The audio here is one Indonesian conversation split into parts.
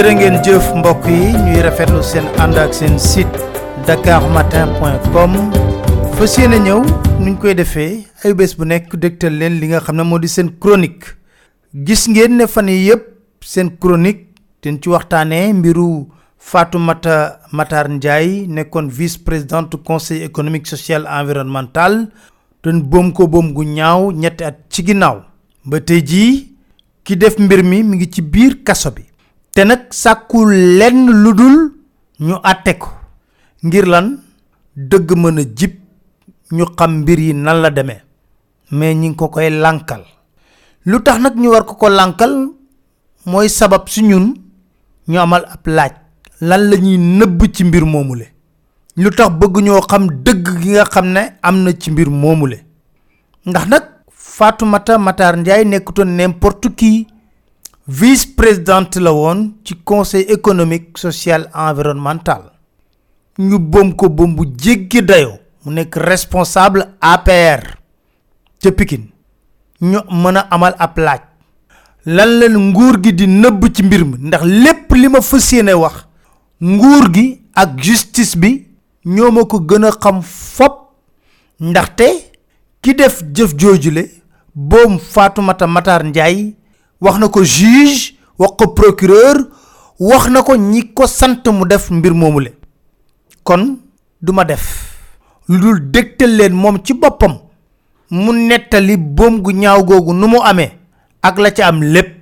jërë ngeen jëf mbokk yi ñuy rafetlu seen ànd ak seen site dakarmatin.com fas yéene ñëw nuñ koy defee ay bés bu nekk dégtal leen li nga xam ne moo di seen chronique. Gis ngeen ne fan yi yëpp seen chronique ten ci waxtaanee mbiru Fatoumata Matar Ndiaye nekkoon vice présidente conseil économique social environnemental. Ten boom ko boom gu ñaaw ñetti at ci ginnaaw. Ba tey jii ki def mbir mi mi ngi ci biir kaso bi te nag sàkkul lenn lu dul ñu àtte ko. Ngir lan? Dëgg mën a jib ñu xam mbir yi nan la demee. Mais ñi ngi ko koy lànkal. Lu nag ñu war ko ko lànkal mooy sabab si ñun ñu amal ab laaj. Lan la ñuy nëbb ci mbir moomule? Lu tax bëgg ñoo xam dëgg gi nga xam ne am ci mbir moomule? Ndax nag Fatoumata Matar Ndiaye nekkutoon n'importe qui vice présidente la woon ci conseil économique social environnemental. Ñu bom ko bom bu jéggi dayoo. Mu nekk responsable APR ca Pikine. Ñu mën amal ab laaj. Lan leen nguur gi di nëbb ci mbir mi? Ndax lépp li ma justice bi ñoo ma ko gën a xam fop. Ndaxte ki def jëf joojule boom Fatoumata Matar wax na ko juge wax ko procureur wax na ko ñi ko sant mu def mbir moomule kon duma def. Lu dul dégtal leen moom ci boppam mu nettali boom gu ñaaw googu nu mu amee ak la ca am lépp.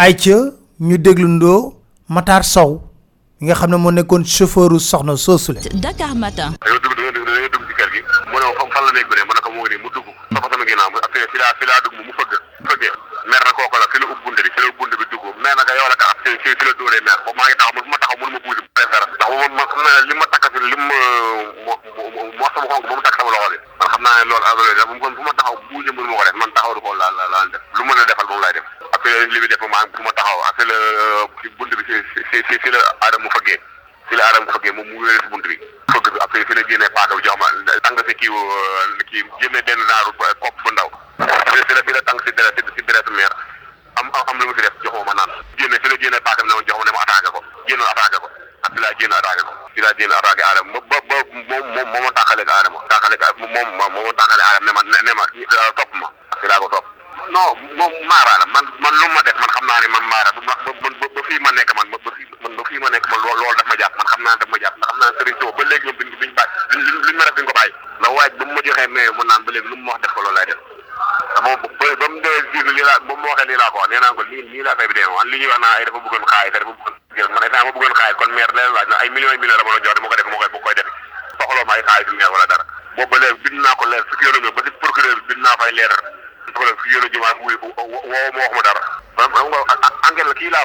Ay ca ñu déglundoo Matar Sow mi nga xam ne moo nekkoon chauffeuru soxna soosule Dakar Matin. dugg dañoo dugg ci kër gi. Mu ne fan la nekk ne ko ngi nii mu topp sama mu fi laa fi laa dugg mu fëgg fëggee mer na kooku la fi la ub bunt bi fi la ub bunt bi dugg. Mer na ko yow la ka fi fi fi la dóoree mer boobu maa ngi taxaw fu ma taxaw mënu ma buusi préfère ndax moom man xam naa li ma takk fi li ma mo mo sama xonk ba mu takk sama loxo bi. Man xam naa ne loolu loolu def kon fu ma taxaw buusi mënu ma ko def. Man taxaw du ko laa la laa def. Lu mën a defal moom laay def. Après li bi def maa fu ma taxaw. Après la fi bunt bi fi fi fi la aadama fëggee fi la aadama fëggee moom mu wéere si bunt bi fëgg bi après fi la génnee paaka bi jox ma tàng si kii kii génne benn naaru kopp bu ndaw fi la fi la tàng si deret si deret meer am am lu mu si def jox ma naan génne fi la génne paaka bi ne ma jox ma ne ma attaqué ko génn attaqué ko ak fi laa génn attaqué ko fi laa génn attaqué aadama ba ba moom moom moo ma tàqale ak aadama tàqale ak moom moo ma tàqale aadama ne ma ne ma topp ma fi laa ko topp non moom maara la man man lu ma def man xam naa ne man maara ba ba ba fii ma nekk man xam naa ne daf ma jàpp ndax xam naa ne Serigne Touba ba léegi ñoom biñ biñ bàyyi luñ luñ ma def duñ ko bàyyi ndax waaj ba mu ma joxee mais mun naan ba léegi lu mu wax def ko loolu def. Moom ba ba mu dee gis lii laa ba mu waxee lii laa ko wax nee naa ko lii lii laa fay bi li ñuy wax naa ay dafa bëggoon xaay dafa bëggoon man état ma bëggoon xaay kon maire leen laaj na ay millions millions la ma doon jox dama ko def ma koy koy def. Soxloo ma ay xaay du wala dara. Boobu ba léegi bind naa ko leer fukki ba si procureur bi bind naa fay leer ko la fi yéen a jëmaat wuy woo ma wax ma dara. Enquête la kii laa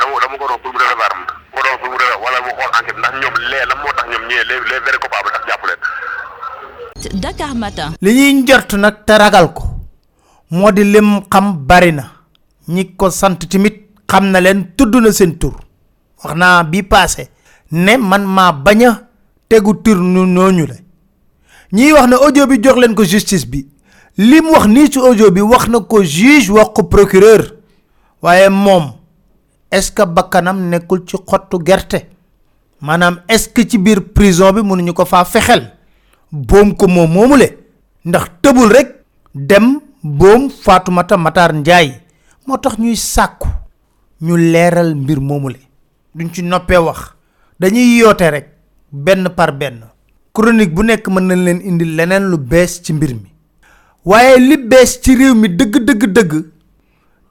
dama dama ko doon pour mu recevoir ma pour mu recevoir wala mu xool enquête ndax ñoom lee lan moo tax ñoom ñee les les vrais coupables tax jàpp leen. Dakar Matin. li ñuy njort nag te ragal ko moo di lim xam bari na. Ñi ko sant tamit xam na leen tudd na seen tur. Wax naa bi passé ne man maa bañ a tegu tur nu ñooñu la ñiy wax ne audio bi jox leen ko justice bi. Lim wax nii ci audio bi wax na ko juge wax ko procureur. Waaye moom est ce que bakkanam ci xottu gerte? Maanaam est ce que ci biir prison bi mënuñu ko faa fexel? Boom ko moom moomule. Ndax tëbul rek dem boom Fatoumata Matar moo tax ñuy sàkku ñu leeral mbir moomule. Duñ ci noppee wax. Dañuy yoote rek benn par benn. Chronique bu nekk mën nañ leen indi leneen lu bees ci mbir mi. Waaye li bees ci réew mi dëgg dëgg dëgg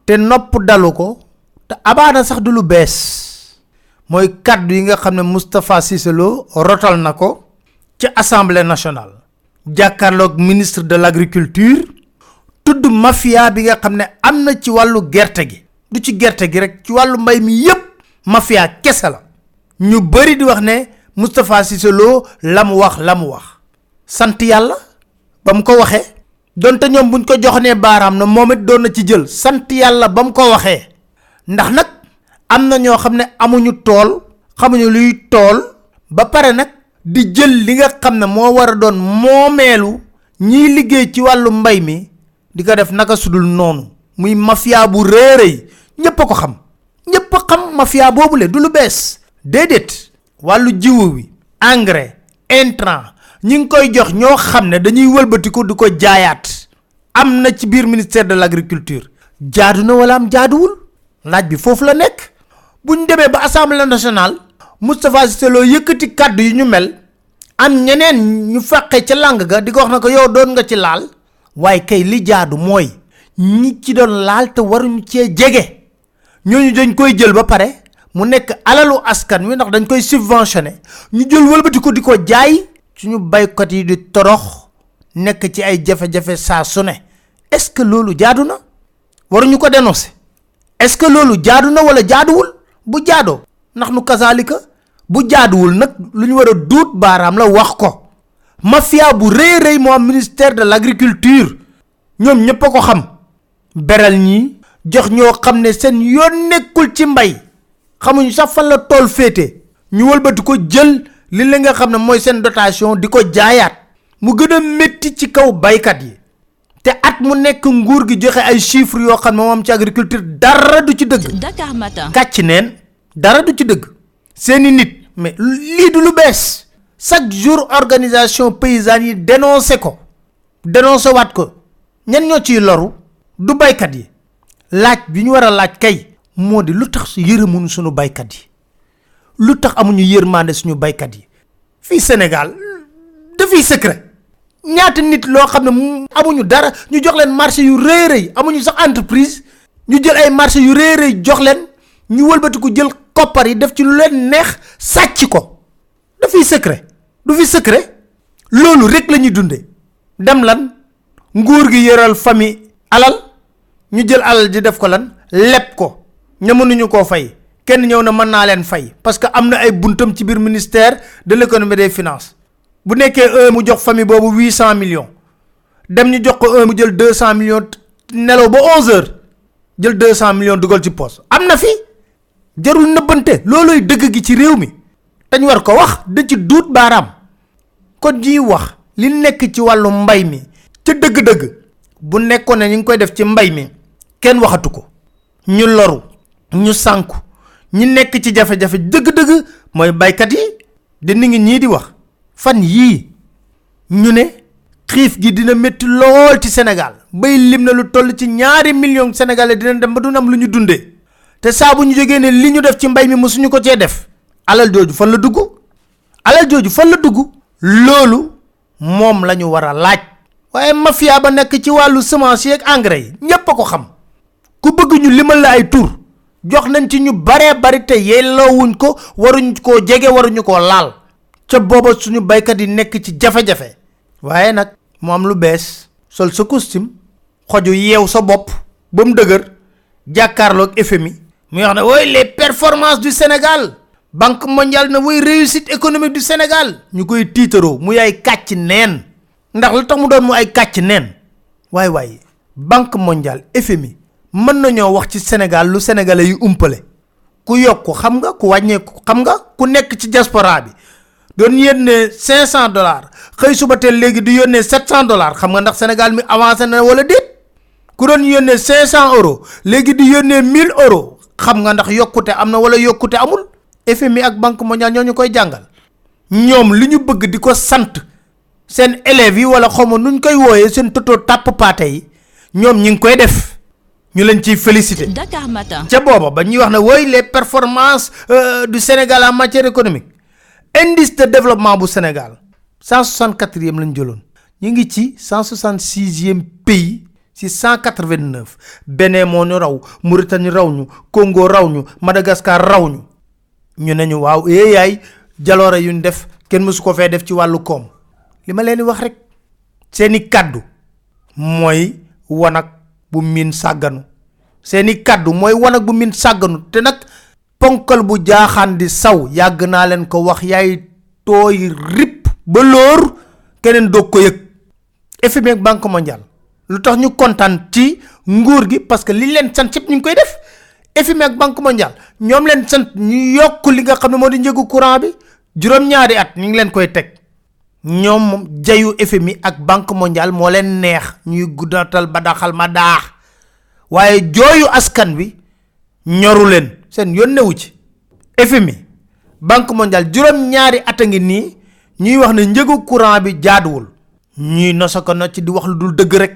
te nopp dalu ko te abaana sax du lu bees. Mooy kàddu yi nga xam ne Moustapha Cissé Lo rotal na ko ci assemblée nationale. Jàkkaarloog ministre de l' agriculture tudd mafia bi nga xam ne ci wàllu gerte gi. Du ci gerte gi rek ci wàllu mbay mi yépp mafia kese la. Ñu bari di wax ne Moustapha Cissé Lo la mu wax la mu wax. Sant yàlla ba mu ko waxee. Donte ñoom buñ ko joxnee baaraam na moom it doon na ci jël. Sant yàlla ba mu ko waxee ndax nag am na ñoo xam ne amuñu tool xamuñu luy tool ba pare nag di jël li nga xam ne moo war doon moomeelu ñiy liggéey ci wàllu mbay mi di ko def naka sudul noonu. Muy mafia bu réeréy ñépp a ko xam. Ñépp a xam mafia boobule du lu bees. Déedéet. Wàllu jiwu wi engrais intrant ñi ngi koy jox ñoo xam ne dañuy ko ci biir ministère de l' agriculture jaadu na wala am jaaduwul laaj bi foofu la nekk. Buñ demee ba assemblée nationale Moustapha Cissé Lo yëkkati kàddu yu ñu mel. Am ñeneen ñu fàqee ca làng ga di ko wax na ko yow doon nga ci laal. Waaye kay li jaadu mooy ñi ci doon laal te waruñu cee jege. Ñooñu dañ koy jël ba pare mu nekk alalu askan wi ndax dañ koy subventionné. Ñu jël wëlbati ko di ko jaay. Suñu baykat yi di torox nekk ci ay jafe-jafe saa su ne. Est-ce que loolu jaadu na? Waruñu ko dénoncer est-ce que loolu jaadu na wala jaaduwul? Bu jaadoo. Ndax nu kasaalika bu jaaduwul nag lu ñu war a duut baaraam la wax ko. Mafia bu rëy rëy moo am ministère de l'agriculture. Ñoom ñëpp ko xam. Beral ñi jox ñoo xam ne seen yoon nekkul ci mbay. Xamuñu sax fan la tool féete. Ñu wëlbati ko jël li la nga xam ne mooy seen dotation di ko mu gën a ci kaw baykat yi te at mu nekk nguur gi joxe ay chiffres yoo xam ne moom ci agriculture dara du ci dëgg. Dakar Matin. kàcc neen dara du ci dëgg. Seeni nit mais lii du lu bees. Chaque jour organisation paysanne yi dénoncé ko. Dénoncé waat ko. Ñan ñoo ciy loru? Du baykat yi. Laaj bi ñu war a laaj kay moo di lu tax yërëmuñu suñu baykat yi? Lu tax amuñu yërmande suñu baykat yi? Fii Sénégal dafiy secret ñaata nit loo xam ne mu- amuñu dara ñu jox leen marché yu rëy rëy amuñu sax entreprise ñu jël ay marché yu rëy rëy jox leen ñu wëlbatiku jël koppar yi def ci lu leen neex sàcc ko. dafiy secret du fi secret. loolu rek la ñuy dunde. dem lan? nguur gi yoral famille alal ñu jël alal ji def ko lan? leb ko. ña mënuñu koo fay. kenn ñëw na mën naa leen fay. parce que am na ay buntam ci biir ministère de l' des finances bu nekkee un mu jox famille boobu huit cent millions. Dem ñu jox ko un mu jël deux cent millions nelaw ba onze heures jël deux cent millions dugal ci poste am na fi. Jarul nëbbante. Looloy dëgg gi ci réew mi. Dañ war ko wax da ci duut baaraam. Kon ñuy wax li nekk ci wàllu mbay mi ca dëgg-dëgg bu nekkoon ne ñu ngi koy def ci mbay mi kenn waxatu ko. Ñu loru ñu sànku. Ñi nekk ci jafe-jafe dëgg-dëgg mooy baykat yi. Di ni ngi ñii di wax fan yii ñu ne xiif gi dina métti lool ci Sénégal. Bay lim na lu toll ci ñaari millions sénégalais dina dem ba du am lu ñu dundee te saa bu ñu jógee ne li ñu def ci mbay mi mosuñu ko cee def. Alal jooju fan la dugg? Alal jooju fan la dugg? Loolu moom la ñu war a laaj. Waaye mafia ba nekk ci wàllu semence yi ak engrais yi ñépp ko xam. Ku bëgg ñu limal la ay tur jox nañ ci ñu baree bari te yelloowuñ ko waruñ koo jege waruñu koo laal ca booba suñu baykat yi nekk ci jafe-jafe. waaye nag mu am lu bees. sol sa costume xoju yeew sa bopp ba mu dëgër jàkkaarloog FMI muy wax ne woy les performances du Sénégal. Banque mondiale na woy réussite économique du Sénégal. ñu koy tiitaroo muy ay kàcc neen. ndax lu tax mu doon mu ay kàcc neen? waay waay banque mondiale FMI mën nañoo wax ci Sénégal lu sénégalais yu umpale. ku yokk xam nga ku wàññeeku xam nga ku nekk ci diaspora bi doon yónnee 500 dollars. Xëy suba teel léegi di yónnee 700 dollars. Xam nga ndax Sénégal mi avancé na wala déet? Ku doon yónnee 500 euros léegi di yónnee 1000 euros. Xam nga ndax yokkute am na wala yokkute amul? FMI ak banque mondiale ñoo ñu koy jàngal. Ñoom li ñu bëgg di ko sant seen élèves yi wala xaw ma nuñ koy wooyee seen toto tàpp paate yi ñoom ñi ngi koy def. Ñu leen ciy félicité. Dakar Matin. ca booba ba ñuy wax ne woy les performances euh, du Sénégal en matière économique indice de développement bu Sénégal. 164e lañ jëloon. Ñu ngi ci 166e pays ci 189 Bénin moo ñu raw Mauritanie raw ñu Congo raw ñu Madagascar raw ñu. Ñu ne ñu waaw eh yaay jaloore yu ñu def kenn mësu ko fee def ci wàllu koom. Li ma leen wax rek seeni kàddu mooy wanag bu miin sàgganu. Seeni kàddu mooy wanag bu miin sàgganu. Te nag ponkal bu jaaxaan di saw yàgg naa leen ko wax yaay tooy rip ba lóor keneen doog ko yëg. FMI ak banque mondiale lu tax ñu kontaan ci nguur gi parce que li leen sant yëpp ñu ngi koy def. FMI ak banque mondiale ñoom leen sant ñu yokk li nga xam ne moo di njëgu courant bi juróom-ñaari at ñu ngi leen koy teg. Ñoom jayu FMI ak banque mondiale moo leen neex ñuy guddatal ba daxal ma daax. Waaye jooyu askan wi ñoru leen seen yoon newu ci. FMI banque mondiale juróom ñaari at ngi nii ñuy wax ne njëgu courant bi jaaduwul. Ñuy nosa ko no ci di wax lu dul dëgg rek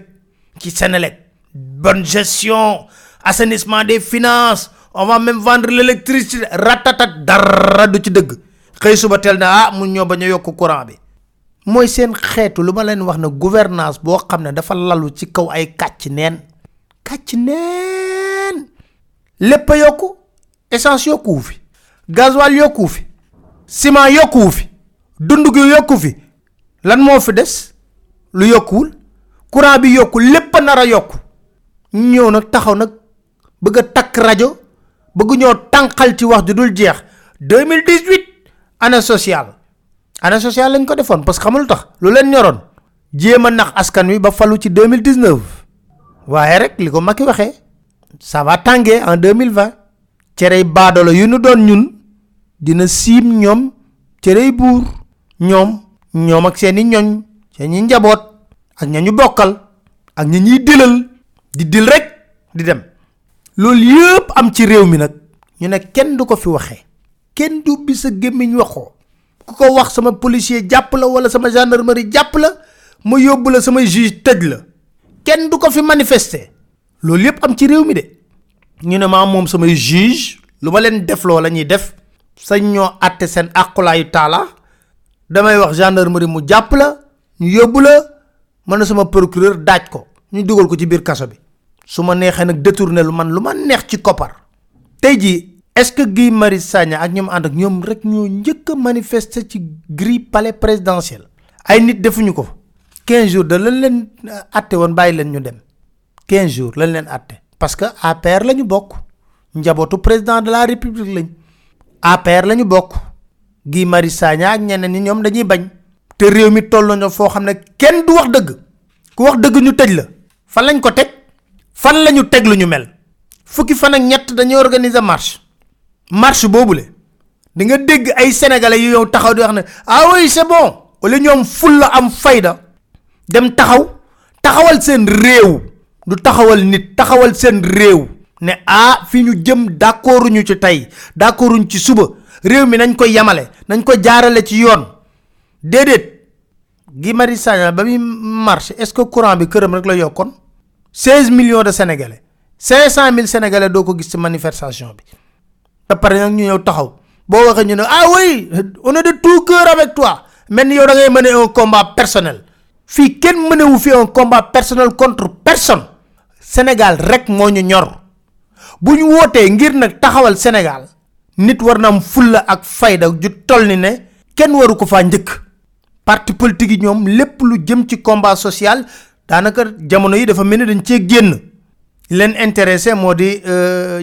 ci Sénélec bonne gestion assainissement des finances on va même vendre l'électricité ratatat dara du ci dëgg. Xëy suba teel na ah mun ñoo bañ a yokk courant bi. Mooy seen xeetu lu ma leen wax ne gouvernance ne dafa lalu ci kaw ay kàcc neen. Kàcc neen. Yokku essence yokkuwu fi gasoil yokkuwu fi ciment yokkuwu fi dund gi yokku fi lan moo fi des? Lu yokkuwul courant bi yokku lépp nar a yokku. Ñëw taxaw bëgg rajo bëgg ñoo tànqal ci wax dul jeex. 2018 année sociale. Année sociale lañ ko defoon parce que xamul tax lu leen ñoroon. Jéem a askan wi ba falu ci 2019 waaye rek li ko Macky waxee ça va en 2020 cerey baadolo yu nu doon ñun dina siim ñoom cerey buur ñoom ñoom ak seeni ñoñ seeni njaboot ak ña ñu bokkal ak ñuy dilal di dil rek di dem. Loolu yëpp am ci réew mi nag ñu ne kenn du ko fi waxee kenn du bi sa gémmiñ waxoo. Ku ko wax sama policier jàpp la wala sama gendarmerie jàpp la ma yóbbu la sama juge tëj la. Kenn du ko fi manifester. Loolu yëpp am ci réew mi de ñu ne maa moom samay juge lu ma leen def loo la ñuy def sañ ñoo àtte seen àqulaayu taala damay wax gendarmerie mu jàpp la ñu yóbbu la na sama procureur daaj ko ñu dugal ko ci biir kaso bi. Su ma neexee nag détourné lu man lu ma neex ci koppar. Tey jii est-ce que Guy Marius Sagna ak ñoom ànd ak ñoom rek ñoo njëkk a manifester ci grille palais présidentiel? Ay nit defuñu ko. 15 jours de lañ leen àtte woon bàyyi leen ñu dem. 15 jours lañ leen àtte parce que APR la ñu bokk. Njabootu président de la république lañ APR la ñu bokk. Guy Marius Sagna ak ñeneen ñi ñoom dañuy bañ. Te réew mi toll nañu foo xam ne kenn du wax dëgg. Ku wax dëgg ñu tëj la. Fan lañ ko teg? Fan lañu teg lu ñu mel? Fukki fan ak ñett dañuy organiser marche. Marche di nga dégg ay sénégalais yu yow taxaw di wax ne ah oui c'est bon. Wala ñoom ful la am fayda dem taxaw taxawal seen réew du taxawal nit taxawal réew. Ne ah fi ñu jëm d'accorduñu ci tey d'accorduñ ci suba. Réew mi nañ ko yamale nañ ko jaarale ci yoon. Déedéet. Guy Marius Sagna ba muy marche est-ce que courant bi këram rek la yokkoon? 16 millions de sénégalais. 500 000 sénégalais doo ko gis ci manifestation bi. Te pare nag ñu ñëw taxaw. Boo waxee ñu ah oui on est de tout cœur avec toi. Mel ni yow da ngay mener un combat personnel. Fii kenn mënewu fi un combat personnel contre personne Sénégal rek moo ñu ñor. Bu ñu wootee ngir nag taxawal Sénégal nit war na am fulla ak fayda ju toll ni ne kenn waru ko faa njëkk. Parti politique yi ñoom lépp lu jëm ci combat social daanaka jamono yi dafa mel ni dañ cee génn. Leen intéressé moo di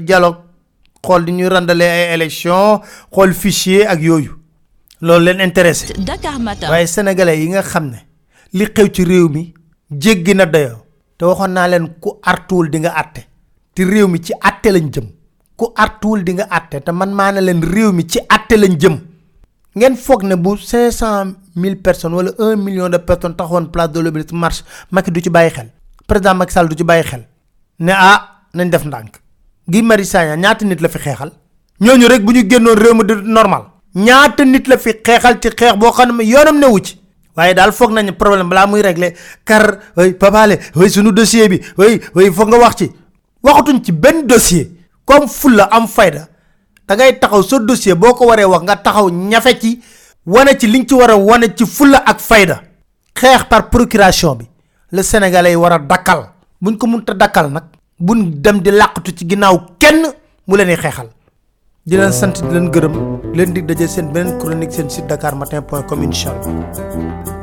dialogue xool di ñu randalee ay élection xool fichier ak yooyu. Loolu leen intéressé. Dakar Matin. waaye sénégalais yi nga xam ne li xew ci réew mi jéggi na dayoo te waxoon naa leen ku artuwul di nga àtte te réew mi ci àtte lañ jëm. Ku artuwul di nga àtte te man maa ne leen réew mi ci àtte lañ jëm. Ngeen foog ne bu cinq cent mille personnes wala un million de personnes taxawoon place de l'Obélisque marche Macky du ci bàyyi xel. Président Macky Sall du ci bàyyi xel. Ne ah nañ def ndànk. Guy Marius Sagna ñaata nit la fi xeexal? Ñooñu rek bu ñu génnoon réew mi normal. Ñaata nit la fi xeexal ci xeex boo xam ne yoonam newu ci waaye daal foog nañu problème balaa muy régler. Kar way papale way sunu dossier bi way way foog nga wax ci. Waxatuñ ci benn dossier. Comme fulla am fayda. Da ngay taxaw sa dossier boo ko waree wax nga taxaw ñafe ci wane ci liñ ci war a wane ci fulla ak fayda. Xeex par procuration bi. Le sénégalais yi war a dakkal. Buñ ko mënta dakkal nag buñ dem di làqatu ci ginnaaw kenn mu leen di xeexal di leen sant di leen gërëm leen dig daje seen beneen chronique seen site dakar matin point com incha allah